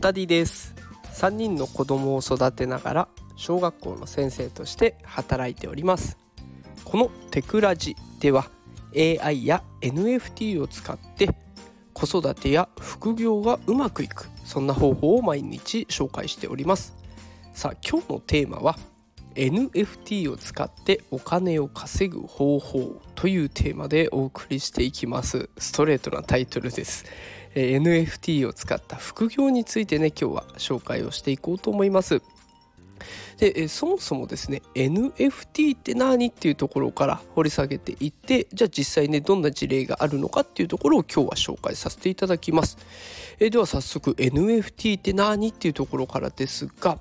ダディです。3人の子供を育てながら小学校の先生として働いております。このテクラジでは AI や NFT を使って子育てや副業がうまくいくそんな方法を毎日紹介しております。さあ今日のテーマは NFT を使ってお金を稼ぐ方法というテーマでお送りしていきます。ストレートなタイトルです、え NFT を使った副業についてね今日は紹介をしていこうと思いますでそもそもですね NFT って何っていうところから掘り下げていってじゃあ実際ねどんな事例があるのかっていうところを今日は紹介させていただきますえでは早速 NFT って何っていうところからですが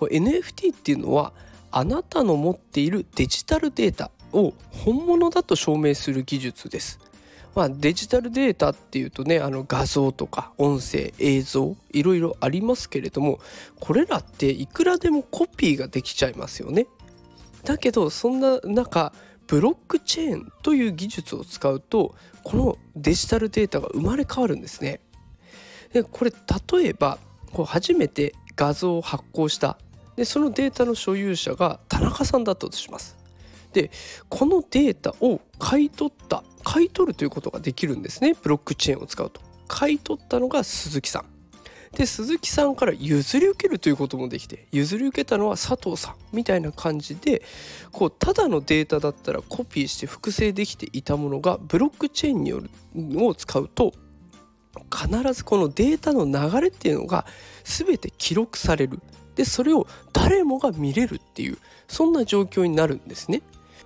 NFT っていうのはあなたの持っているデジタルデータを本物だと証明する技術です。まあ、デジタルデータっていうとねあの画像とか音声映像いろいろありますけれどもこれらっていくらでもコピーができちゃいますよね。だけどそんな中ブロックチェーンという技術を使うとこのデジタルデータが生まれ変わるんですね。でこれ例えばこう初めて画像を発行したでそのデータの所有者が田中さんだったとしますでこのデータを買い取った買い取るということができるんですね。ブロックチェーンを使うと。買い取ったのが鈴木さん。で鈴木さんから譲り受けるということもできて譲り受けたのは佐藤さんみたいな感じでこうただのデータだったらコピーして複製できていたものがブロックチェーンによるを使うと必ずこのデータの流れっていうのが全て記録される。でそれを誰もが見れるっていうそんな状況になるんですね。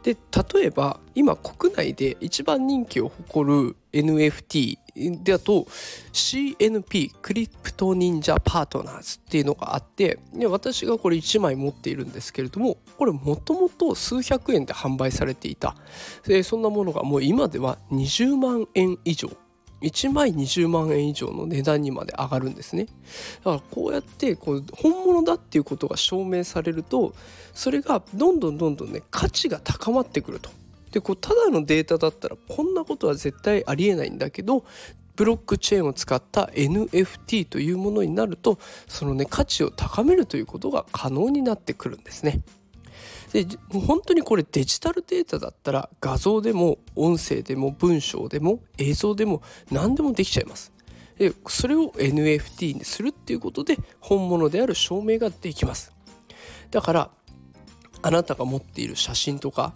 で例えば今国内で一番人気を誇る NFT だと CNP クリプト忍者パートナーズっていうのがあってで私がこれ1枚持っているんですけれどもこれもともと数百円で販売されていた。でそんなものがもう今では20万円以上。1枚20万円以上の値段にまで上がるんですねだからこうやってこう本物だっていうことが証明されるとそれがどんどんどんどんね価値が高まってくるとでこうただのデータだったらこんなことは絶対ありえないんだけどブロックチェーンを使った NFT というものになるとそのね価値を高めるということが可能になってくるんですね。で本当にこれデジタルデータだったら画像でも音声でも文章でも映像でも何でもできちゃいます。でそれを NFT にするっていうことで本物である証明ができます。だからあなたが持っている写真とか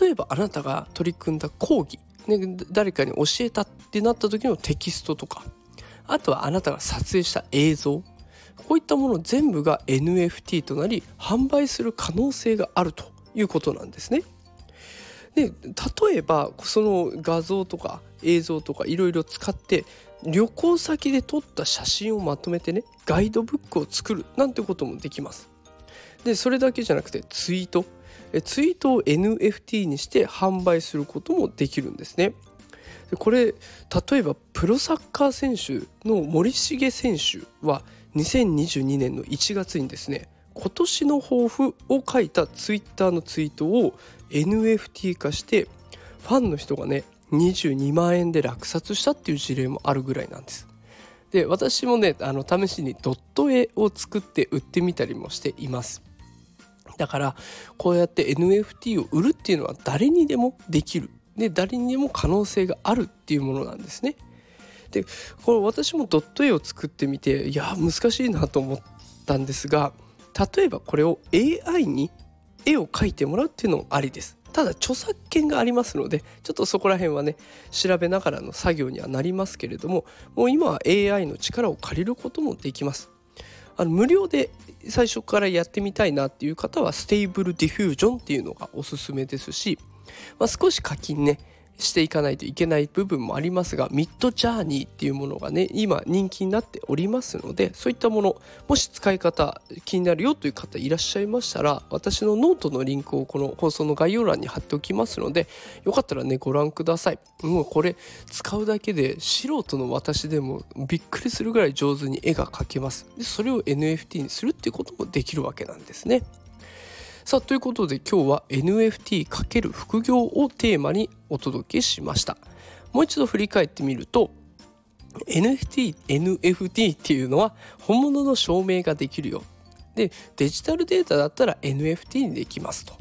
例えばあなたが取り組んだ講義、ね、誰かに教えたってなった時のテキストとかあとはあなたが撮影した映像こういったもの全部が NFT となり販売する可能性があるということなんですね。で例えばその画像とか映像とかいろいろ使って旅行先で撮った写真をまとめてねガイドブックを作るなんてこともできます。でそれだけじゃなくてツイートツイートを NFT にして販売することもできるんですね。これ例えばプロサッカー選手の森重選手は2022年の1月にですね今年の抱負を書いたツイッターのツイートを NFT 化してファンの人がね22万円で落札したっていう事例もあるぐらいなんです。で私もねあの試しにドット絵を作って売ってみたりもしています。だからこうやって NFT を売るっていうのは誰にでもできるで誰にでも可能性があるっていうものなんですね。でこれ私もドット絵を作ってみていや難しいなと思ったんですが例えばこれを AI に絵を描いてもらうっていうのもありです。ただ著作権がありますのでちょっとそこら辺はね調べながらの作業にはなりますけれどももう今は AI の力を借りることもできます。あの無料で最初からやってみたいなっていう方は Stable Diffusion っていうのがおすすめですし、まあ、少し課金ねしていかないといけない部分もありますが Midjourney っていうものがね今人気になっておりますのでそういったものもし使い方気になるよという方いらっしゃいましたら私のノートのリンクをこの放送の概要欄に貼っておきますのでよかったらねご覧ください。もうこれ使うだけで素人の私でもびっくりするぐらい上手に絵が描けます。でそれを NFT にするっていうこともできるわけなんですね。さあということで今日は NFT× 副業をテーマにお届けしました。もう一度振り返ってみると NFT, NFT っていうのは本物の証明ができるよ。でデジタルデータだったら NFT にできますと。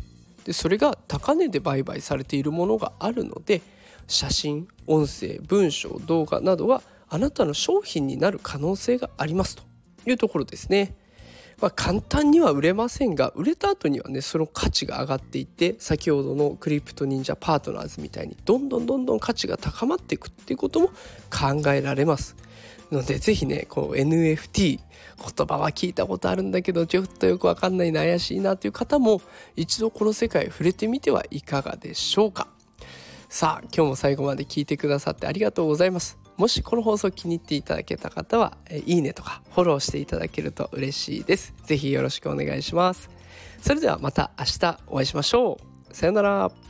でそれが高値で売買されているものがあるので写真音声文章動画などがあなたの商品になる可能性がありますというところですね。まあ、簡単には売れませんが売れた後にはねその価値が上がっていって先ほどのクリプト忍者パートナーズみたいにどんどんどんどん価値が高まっていくっていうことも考えられます。ので是非ねこう NFT 言葉は聞いたことあるんだけどちょっとよくわかんないな怪しいなという方も一度この世界触れてみてはいかがでしょうか。さあ今日も最後まで聞いてくださってありがとうございます。もしこの放送気に入っていただけた方は、えいいねとかフォローしていただけると嬉しいです。是非よろしくお願いします。それではまた明日お会いしましょう。さようなら。